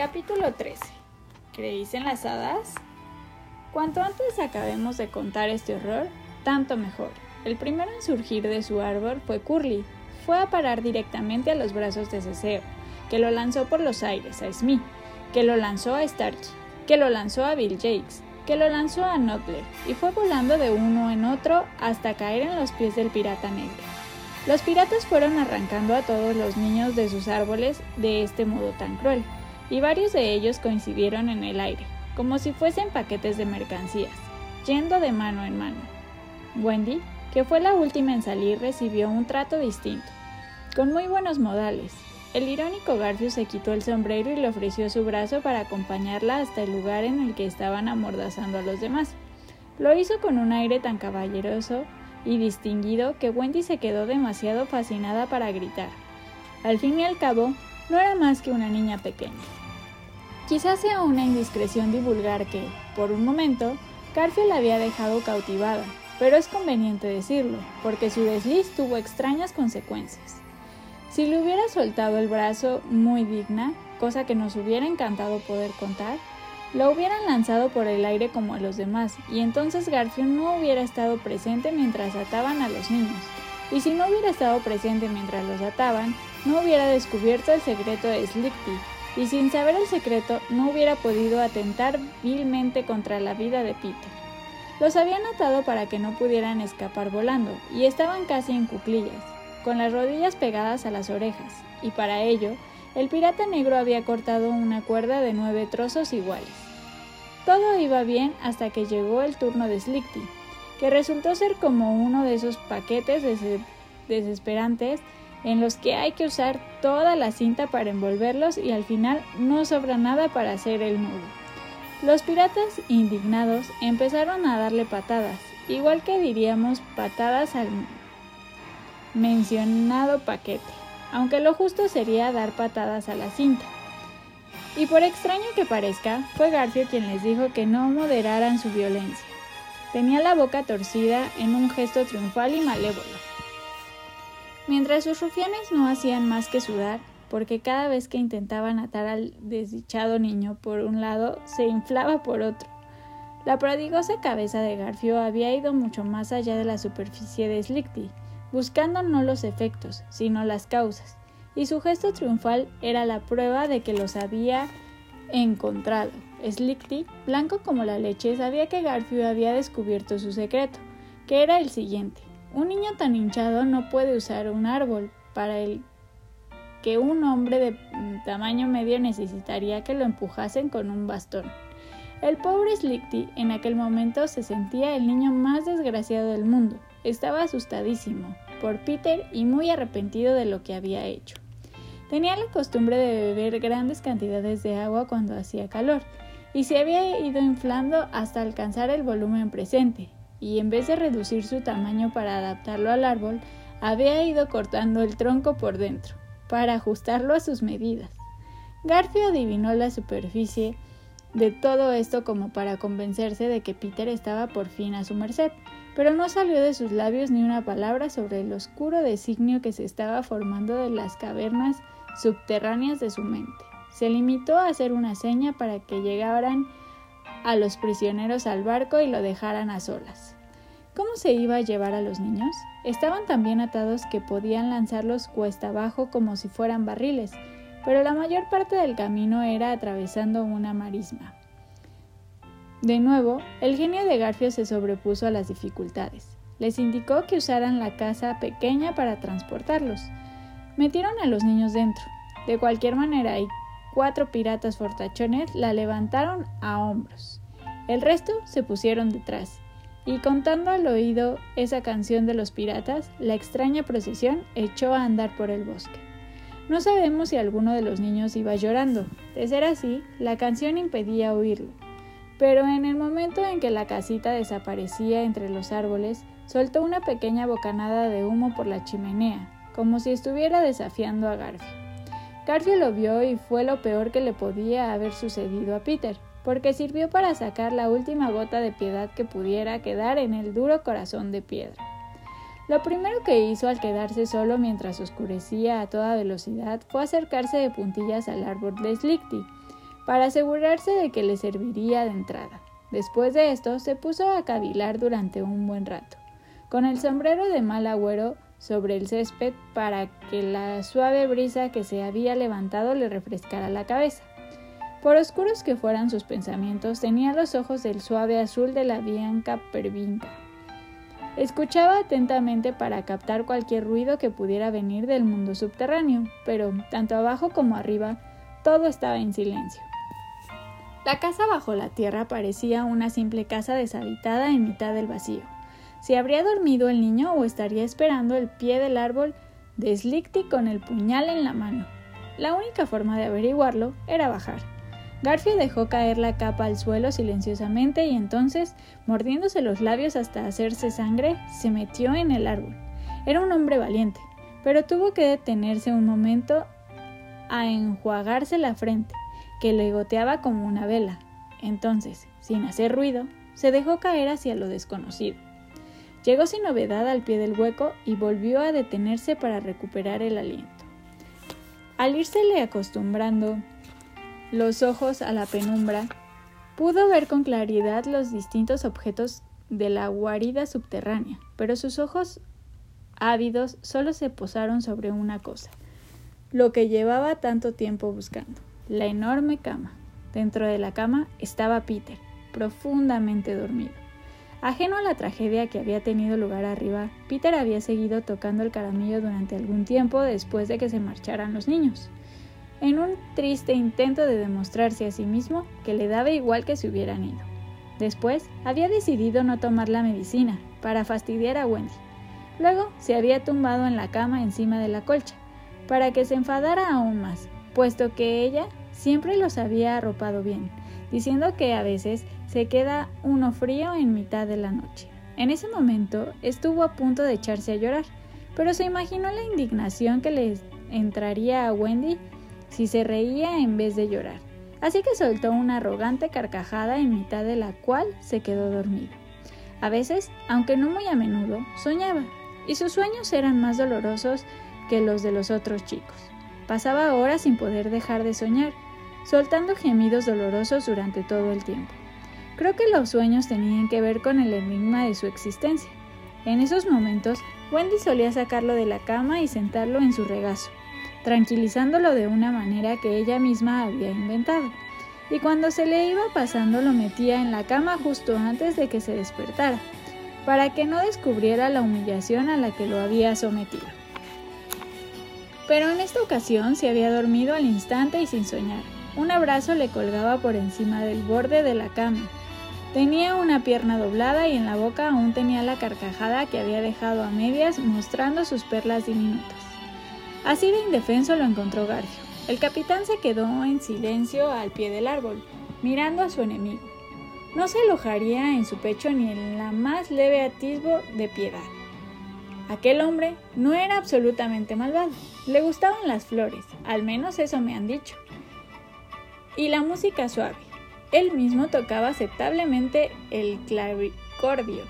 Capítulo 13. ¿Creéis en las hadas? Cuanto antes acabemos de contar este horror, tanto mejor. El primero en surgir de su árbol fue Curly. Fue a parar directamente a los brazos de Ceseo, que lo lanzó por los aires a Smith, que lo lanzó a Starchy, que lo lanzó a Bill Jakes, que lo lanzó a Notler, y fue volando de uno en otro hasta caer en los pies del pirata negro. Los piratas fueron arrancando a todos los niños de sus árboles de este modo tan cruel, y varios de ellos coincidieron en el aire, como si fuesen paquetes de mercancías, yendo de mano en mano. Wendy, que fue la última en salir, recibió un trato distinto, con muy buenos modales. El irónico Garfield se quitó el sombrero y le ofreció su brazo para acompañarla hasta el lugar en el que estaban amordazando a los demás. Lo hizo con un aire tan caballeroso y distinguido que Wendy se quedó demasiado fascinada para gritar. Al fin y al cabo, no era más que una niña pequeña. Quizás sea una indiscreción divulgar que, por un momento, Garfield había dejado cautivada, pero es conveniente decirlo, porque su desliz tuvo extrañas consecuencias. Si le hubiera soltado el brazo muy digna, cosa que nos hubiera encantado poder contar, lo hubieran lanzado por el aire como a los demás, y entonces Garfield no hubiera estado presente mientras ataban a los niños. Y si no hubiera estado presente mientras los ataban, no hubiera descubierto el secreto de Slickty, y sin saber el secreto no hubiera podido atentar vilmente contra la vida de Peter. Los habían atado para que no pudieran escapar volando, y estaban casi en cuclillas, con las rodillas pegadas a las orejas, y para ello el pirata negro había cortado una cuerda de nueve trozos iguales. Todo iba bien hasta que llegó el turno de Slickty, que resultó ser como uno de esos paquetes desesperantes en los que hay que usar toda la cinta para envolverlos y al final no sobra nada para hacer el nudo. Los piratas, indignados, empezaron a darle patadas, igual que diríamos patadas al mencionado paquete aunque lo justo sería dar patadas a la cinta. Y por extraño que parezca, fue Garfio quien les dijo que no moderaran su violencia. Tenía la boca torcida en un gesto triunfal y malévolo. Mientras sus rufianes no hacían más que sudar, porque cada vez que intentaban atar al desdichado niño por un lado, se inflaba por otro. La prodigosa cabeza de Garfio había ido mucho más allá de la superficie de Slickty, buscando no los efectos, sino las causas, y su gesto triunfal era la prueba de que los había encontrado. Slickty, blanco como la leche, sabía que Garfield había descubierto su secreto, que era el siguiente. Un niño tan hinchado no puede usar un árbol para el que un hombre de tamaño medio necesitaría que lo empujasen con un bastón. El pobre Slickty en aquel momento se sentía el niño más desgraciado del mundo, estaba asustadísimo por Peter y muy arrepentido de lo que había hecho. Tenía la costumbre de beber grandes cantidades de agua cuando hacía calor, y se había ido inflando hasta alcanzar el volumen presente, y en vez de reducir su tamaño para adaptarlo al árbol, había ido cortando el tronco por dentro, para ajustarlo a sus medidas. Garfio adivinó la superficie de todo esto como para convencerse de que Peter estaba por fin a su merced, pero no salió de sus labios ni una palabra sobre el oscuro designio que se estaba formando de las cavernas subterráneas de su mente. Se limitó a hacer una seña para que llegaran a los prisioneros al barco y lo dejaran a solas. ¿Cómo se iba a llevar a los niños? Estaban tan bien atados que podían lanzarlos cuesta abajo como si fueran barriles, pero la mayor parte del camino era atravesando una marisma. De nuevo, el genio de Garfio se sobrepuso a las dificultades. Les indicó que usaran la casa pequeña para transportarlos. Metieron a los niños dentro. De cualquier manera, y cuatro piratas fortachones la levantaron a hombros. El resto se pusieron detrás. Y contando al oído esa canción de los piratas, la extraña procesión echó a andar por el bosque. No sabemos si alguno de los niños iba llorando. De ser así, la canción impedía oírlo pero en el momento en que la casita desaparecía entre los árboles, soltó una pequeña bocanada de humo por la chimenea, como si estuviera desafiando a Garfio. Garfio lo vio y fue lo peor que le podía haber sucedido a Peter, porque sirvió para sacar la última gota de piedad que pudiera quedar en el duro corazón de piedra. Lo primero que hizo al quedarse solo mientras oscurecía a toda velocidad fue acercarse de puntillas al árbol de Slickty, para asegurarse de que le serviría de entrada. Después de esto, se puso a cavilar durante un buen rato, con el sombrero de mal agüero sobre el césped para que la suave brisa que se había levantado le refrescara la cabeza. Por oscuros que fueran sus pensamientos, tenía los ojos del suave azul de la Bianca Pervinca. Escuchaba atentamente para captar cualquier ruido que pudiera venir del mundo subterráneo, pero tanto abajo como arriba todo estaba en silencio. La casa bajo la tierra parecía una simple casa deshabitada en mitad del vacío si habría dormido el niño o estaría esperando el pie del árbol de con el puñal en la mano. La única forma de averiguarlo era bajar. Garfield dejó caer la capa al suelo silenciosamente y entonces, mordiéndose los labios hasta hacerse sangre, se metió en el árbol. Era un hombre valiente, pero tuvo que detenerse un momento a enjuagarse la frente, que le goteaba como una vela. Entonces, sin hacer ruido, se dejó caer hacia lo desconocido. Llegó sin novedad al pie del hueco y volvió a detenerse para recuperar el aliento. Al írsele acostumbrando los ojos a la penumbra, pudo ver con claridad los distintos objetos de la guarida subterránea, pero sus ojos ávidos solo se posaron sobre una cosa, lo que llevaba tanto tiempo buscando, la enorme cama. Dentro de la cama estaba Peter, profundamente dormido. Ajeno a la tragedia que había tenido lugar arriba, Peter había seguido tocando el caramillo durante algún tiempo después de que se marcharan los niños, en un triste intento de demostrarse a sí mismo que le daba igual que se hubieran ido. Después, había decidido no tomar la medicina, para fastidiar a Wendy. Luego, se había tumbado en la cama encima de la colcha, para que se enfadara aún más, puesto que ella siempre los había arropado bien, diciendo que a veces se queda uno frío en mitad de la noche. En ese momento estuvo a punto de echarse a llorar, pero se imaginó la indignación que le entraría a Wendy si se reía en vez de llorar. Así que soltó una arrogante carcajada en mitad de la cual se quedó dormido. A veces, aunque no muy a menudo, soñaba, y sus sueños eran más dolorosos que los de los otros chicos. Pasaba horas sin poder dejar de soñar, soltando gemidos dolorosos durante todo el tiempo. Creo que los sueños tenían que ver con el enigma de su existencia. En esos momentos, Wendy solía sacarlo de la cama y sentarlo en su regazo, tranquilizándolo de una manera que ella misma había inventado. Y cuando se le iba pasando lo metía en la cama justo antes de que se despertara, para que no descubriera la humillación a la que lo había sometido. Pero en esta ocasión se había dormido al instante y sin soñar. Un abrazo le colgaba por encima del borde de la cama, Tenía una pierna doblada y en la boca aún tenía la carcajada que había dejado a medias mostrando sus perlas diminutas. Así de indefenso lo encontró Garfio. El capitán se quedó en silencio al pie del árbol, mirando a su enemigo. No se alojaría en su pecho ni en la más leve atisbo de piedad. Aquel hombre no era absolutamente malvado. Le gustaban las flores, al menos eso me han dicho. Y la música suave. Él mismo tocaba aceptablemente el clavicordio.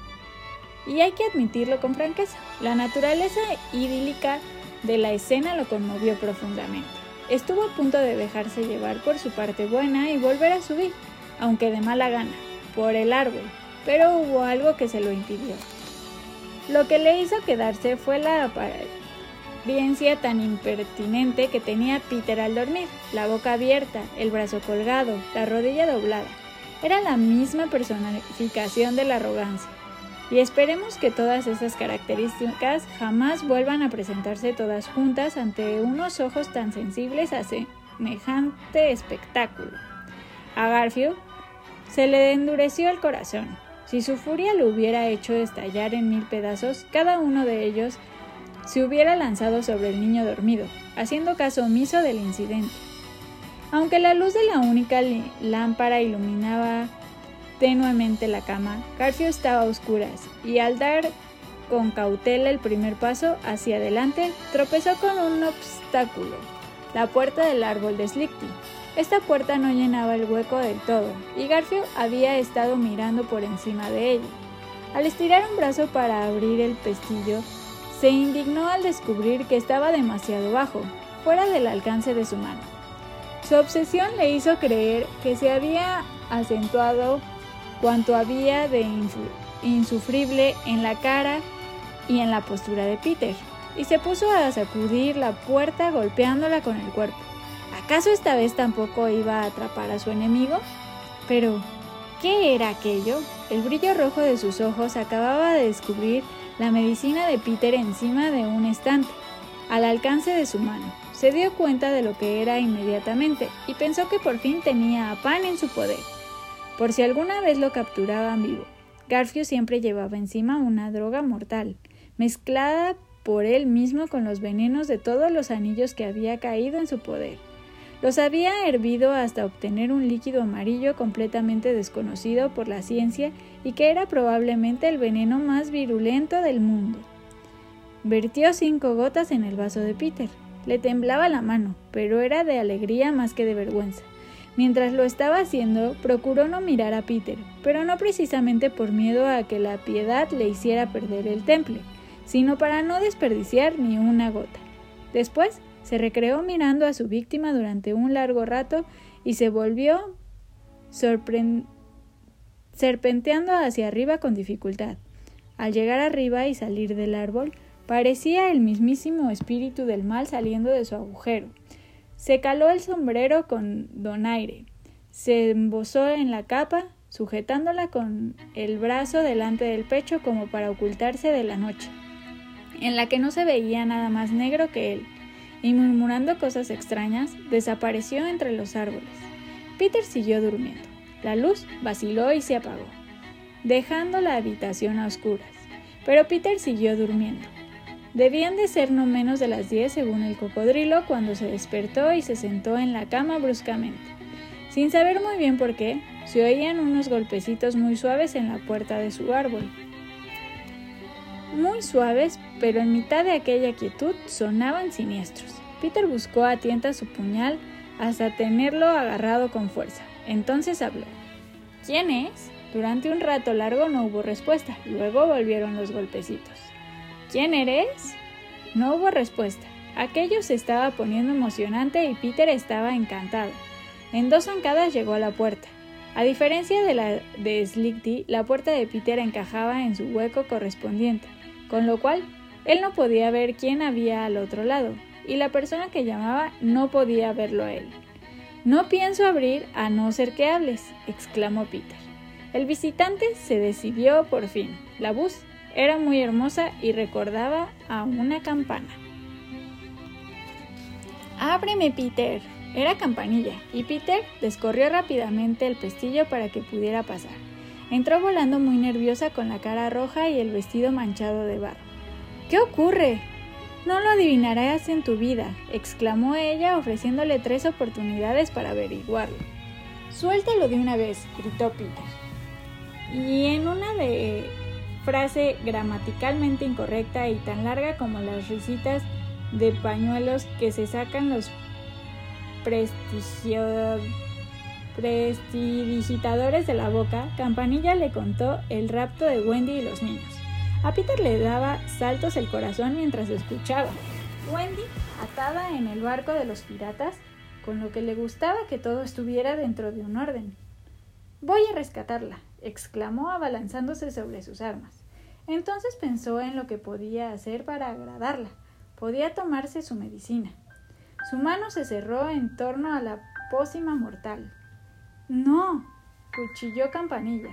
Y hay que admitirlo con franqueza, la naturaleza idílica de la escena lo conmovió profundamente. Estuvo a punto de dejarse llevar por su parte buena y volver a subir, aunque de mala gana, por el árbol, pero hubo algo que se lo impidió. Lo que le hizo quedarse fue la tan impertinente que tenía Peter al dormir, la boca abierta, el brazo colgado, la rodilla doblada. Era la misma personificación de la arrogancia. Y esperemos que todas esas características jamás vuelvan a presentarse todas juntas ante unos ojos tan sensibles a semejante espectáculo. A Garfield se le endureció el corazón. Si su furia lo hubiera hecho estallar en mil pedazos, cada uno de ellos se hubiera lanzado sobre el niño dormido, haciendo caso omiso del incidente. Aunque la luz de la única lámpara iluminaba tenuemente la cama, Garfield estaba a oscuras y al dar con cautela el primer paso hacia adelante, tropezó con un obstáculo, la puerta del árbol de Slickty. Esta puerta no llenaba el hueco del todo, y Garfield había estado mirando por encima de ella. Al estirar un brazo para abrir el pestillo, se indignó al descubrir que estaba demasiado bajo, fuera del alcance de su mano. Su obsesión le hizo creer que se había acentuado cuanto había de insufrible en la cara y en la postura de Peter, y se puso a sacudir la puerta golpeándola con el cuerpo. ¿Acaso esta vez tampoco iba a atrapar a su enemigo? Pero, ¿qué era aquello? El brillo rojo de sus ojos acababa de descubrir la medicina de Peter encima de un estante, al alcance de su mano. Se dio cuenta de lo que era inmediatamente y pensó que por fin tenía a Pan en su poder. Por si alguna vez lo capturaban vivo, Garfio siempre llevaba encima una droga mortal, mezclada por él mismo con los venenos de todos los anillos que había caído en su poder. Los había hervido hasta obtener un líquido amarillo completamente desconocido por la ciencia y que era probablemente el veneno más virulento del mundo. Vertió cinco gotas en el vaso de Peter. Le temblaba la mano, pero era de alegría más que de vergüenza. Mientras lo estaba haciendo, procuró no mirar a Peter, pero no precisamente por miedo a que la piedad le hiciera perder el temple, sino para no desperdiciar ni una gota. Después se recreó mirando a su víctima durante un largo rato y se volvió serpenteando hacia arriba con dificultad. Al llegar arriba y salir del árbol, parecía el mismísimo espíritu del mal saliendo de su agujero. Se caló el sombrero con donaire, se embosó en la capa, sujetándola con el brazo delante del pecho como para ocultarse de la noche, en la que no se veía nada más negro que él y murmurando cosas extrañas, desapareció entre los árboles. Peter siguió durmiendo. La luz vaciló y se apagó, dejando la habitación a oscuras. Pero Peter siguió durmiendo. Debían de ser no menos de las diez según el cocodrilo cuando se despertó y se sentó en la cama bruscamente. Sin saber muy bien por qué, se oían unos golpecitos muy suaves en la puerta de su árbol muy suaves, pero en mitad de aquella quietud sonaban siniestros. Peter buscó a tienta su puñal hasta tenerlo agarrado con fuerza. Entonces habló. ¿Quién es? Durante un rato largo no hubo respuesta. Luego volvieron los golpecitos. ¿Quién eres? No hubo respuesta. Aquello se estaba poniendo emocionante y Peter estaba encantado. En dos zancadas llegó a la puerta. A diferencia de la de Slickty, la puerta de Peter encajaba en su hueco correspondiente con lo cual él no podía ver quién había al otro lado, y la persona que llamaba no podía verlo a él. No pienso abrir a no ser que hables, exclamó Peter. El visitante se decidió por fin. La voz era muy hermosa y recordaba a una campana. Ábreme, Peter. Era campanilla, y Peter descorrió rápidamente el pestillo para que pudiera pasar. Entró volando muy nerviosa con la cara roja y el vestido manchado de barro. ¿Qué ocurre? No lo adivinarás en tu vida, exclamó ella ofreciéndole tres oportunidades para averiguarlo. Suéltalo de una vez, gritó Peter. Y en una de frase gramaticalmente incorrecta y tan larga como las risitas de pañuelos que se sacan los prestigiosos prestidigitadores de la boca, Campanilla le contó el rapto de Wendy y los niños. A Peter le daba saltos el corazón mientras escuchaba. Wendy, atada en el barco de los piratas, con lo que le gustaba que todo estuviera dentro de un orden. Voy a rescatarla, exclamó abalanzándose sobre sus armas. Entonces pensó en lo que podía hacer para agradarla. Podía tomarse su medicina. Su mano se cerró en torno a la pócima mortal. No, cuchilló Campanilla,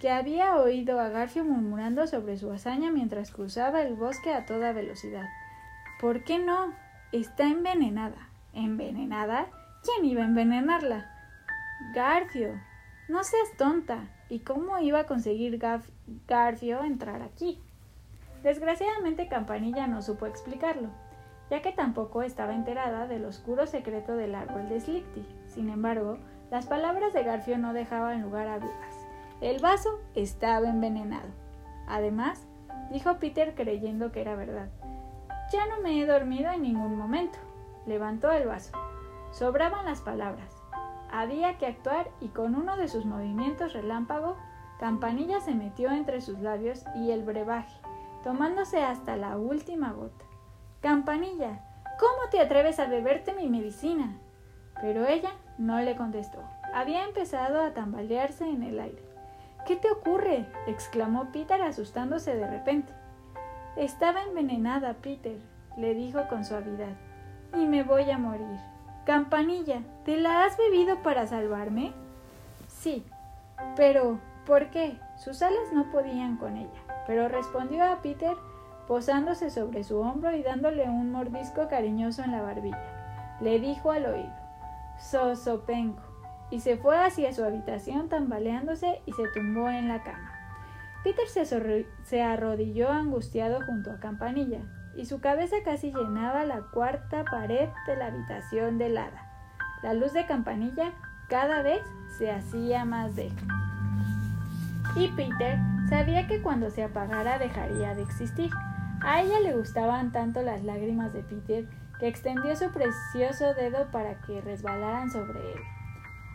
que había oído a Garfio murmurando sobre su hazaña mientras cruzaba el bosque a toda velocidad. ¿Por qué no? Está envenenada. ¿Envenenada? ¿Quién iba a envenenarla? Garfio. No seas tonta. ¿Y cómo iba a conseguir Garfio entrar aquí? Desgraciadamente Campanilla no supo explicarlo, ya que tampoco estaba enterada del oscuro secreto del árbol de Slickty. Sin embargo, las palabras de Garfio no dejaban lugar a dudas. El vaso estaba envenenado. Además, dijo Peter creyendo que era verdad. Ya no me he dormido en ningún momento. Levantó el vaso. Sobraban las palabras. Había que actuar y con uno de sus movimientos relámpago, Campanilla se metió entre sus labios y el brebaje, tomándose hasta la última gota. Campanilla, ¿cómo te atreves a beberte mi medicina? pero ella no le contestó. Había empezado a tambalearse en el aire. ¿Qué te ocurre? exclamó Peter asustándose de repente. Estaba envenenada, Peter, le dijo con suavidad, y me voy a morir. Campanilla, ¿te la has bebido para salvarme? Sí, pero ¿por qué? Sus alas no podían con ella, pero respondió a Peter posándose sobre su hombro y dándole un mordisco cariñoso en la barbilla. Le dijo al oído, Sosopenco, y se fue hacia su habitación tambaleándose y se tumbó en la cama. Peter se, arrodilló angustiado junto a Campanilla, y su cabeza casi llenaba la cuarta pared de la habitación del hada. La luz de Campanilla cada vez se hacía más débil. Y Peter sabía que cuando se apagara dejaría de existir. A ella le gustaban tanto las lágrimas de Peter que extendió su precioso dedo para que resbalaran sobre él.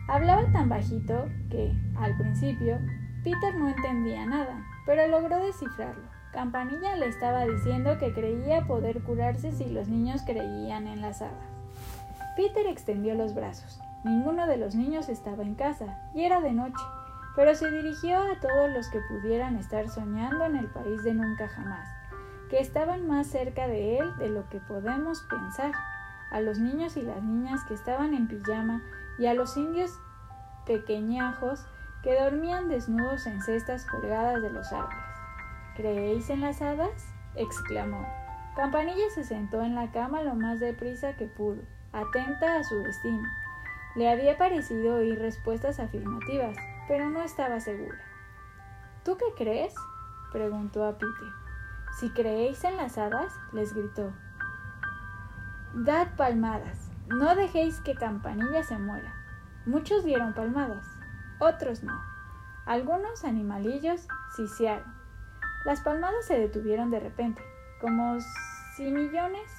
Hablaba tan bajito que, al principio, Peter no entendía nada, pero logró descifrarlo. Campanilla le estaba diciendo que creía poder curarse si los niños creían en las hadas. Peter extendió los brazos. Ninguno de los niños estaba en casa, y era de noche, pero se dirigió a todos los que pudieran estar soñando en el país de nunca jamás, que estaban más cerca de él de lo que podemos pensar, a los niños y las niñas que estaban en pijama y a los indios pequeñajos que dormían desnudos en cestas colgadas de los árboles. ¿Creéis en las hadas? exclamó. Campanilla se sentó en la cama lo más deprisa que pudo, atenta a su destino. Le había parecido oír respuestas afirmativas, pero no estaba segura. ¿Tú qué crees? preguntó a Peter. Si creéis en las hadas, les gritó. Dad palmadas, no dejéis que Campanilla se muera. Muchos dieron palmadas, otros no. Algunos animalillos ciciaron. Las palmadas se detuvieron de repente, como si millones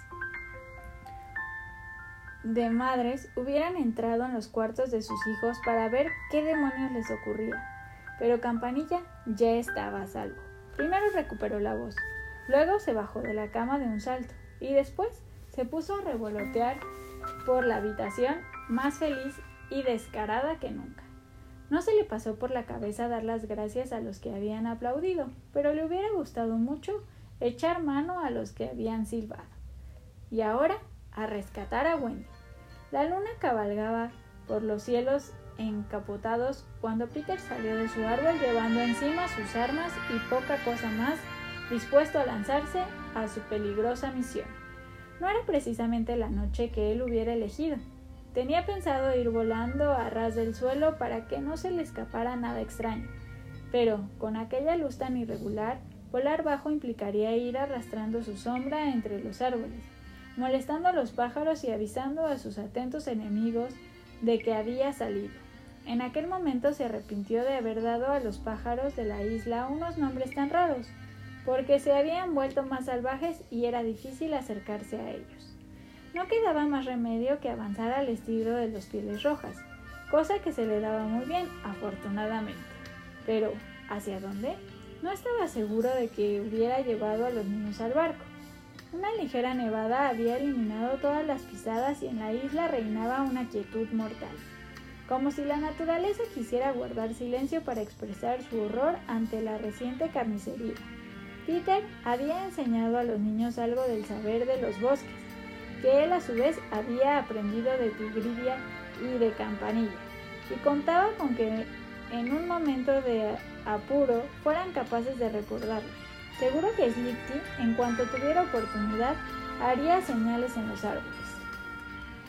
de madres hubieran entrado en los cuartos de sus hijos para ver qué demonios les ocurría. Pero Campanilla ya estaba a salvo. Primero recuperó la voz, luego se bajó de la cama de un salto y después se puso a revolotear por la habitación más feliz y descarada que nunca. No se le pasó por la cabeza dar las gracias a los que habían aplaudido, pero le hubiera gustado mucho echar mano a los que habían silbado. Y ahora a rescatar a Wendy. La luna cabalgaba por los cielos encapotados cuando Peter salió de su árbol llevando encima sus armas y poca cosa más, dispuesto a lanzarse a su peligrosa misión. No era precisamente la noche que él hubiera elegido, Tenía pensado ir volando a ras del suelo para que no se le escapara nada extraño, pero con aquella luz tan irregular, volar bajo implicaría ir arrastrando su sombra entre los árboles, molestando a los pájaros y avisando a sus atentos enemigos de que había salido. En aquel momento se arrepintió de haber dado a los pájaros de la isla unos nombres tan raros, porque se habían vuelto más salvajes y era difícil acercarse a ellos. No quedaba más remedio que avanzar al estilo de los pieles rojas, cosa que se le daba muy bien, afortunadamente. Pero, ¿hacia dónde? No estaba seguro de que hubiera llevado a los niños al barco. Una ligera nevada había eliminado todas las pisadas y en la isla reinaba una quietud mortal, como si la naturaleza quisiera guardar silencio para expresar su horror ante la reciente carnicería. Peter había enseñado a los niños algo del saber de los bosques, que él a su vez había aprendido de Tigridia y de Campanilla, y contaba con que en un momento de apuro fueran capaces de recordarlo. Seguro que Slippy, en cuanto tuviera oportunidad, haría señales en los árboles.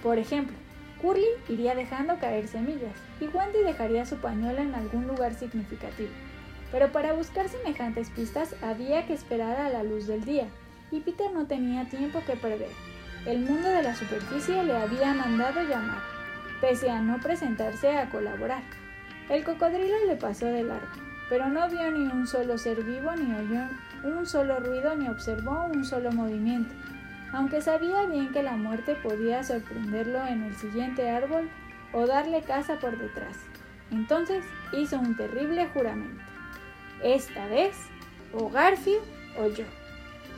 Por ejemplo, Curly iría dejando caer semillas y Wendy dejaría su pañuelo en algún lugar significativo. Pero para buscar semejantes pistas había que esperar a la luz del día, y Peter no tenía tiempo que perder. El mundo de la superficie le había mandado llamar, pese a no presentarse a colaborar. El cocodrilo le pasó de largo, pero no vio ni un solo ser vivo, ni oyó un solo ruido, ni observó un solo movimiento, aunque sabía bien que la muerte podía sorprenderlo en el siguiente árbol o darle caza por detrás. Entonces hizo un terrible juramento. Esta vez, o Garfield o yo.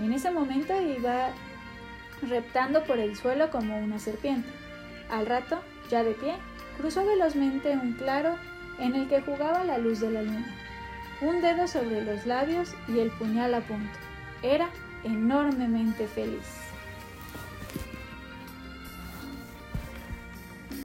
En ese momento iba reptando por el suelo como una serpiente. Al rato Ya de pie, cruzó velozmente un claro en el que jugaba la luz de la luna. Un dedo sobre los labios y el puñal a punto. Era enormemente feliz.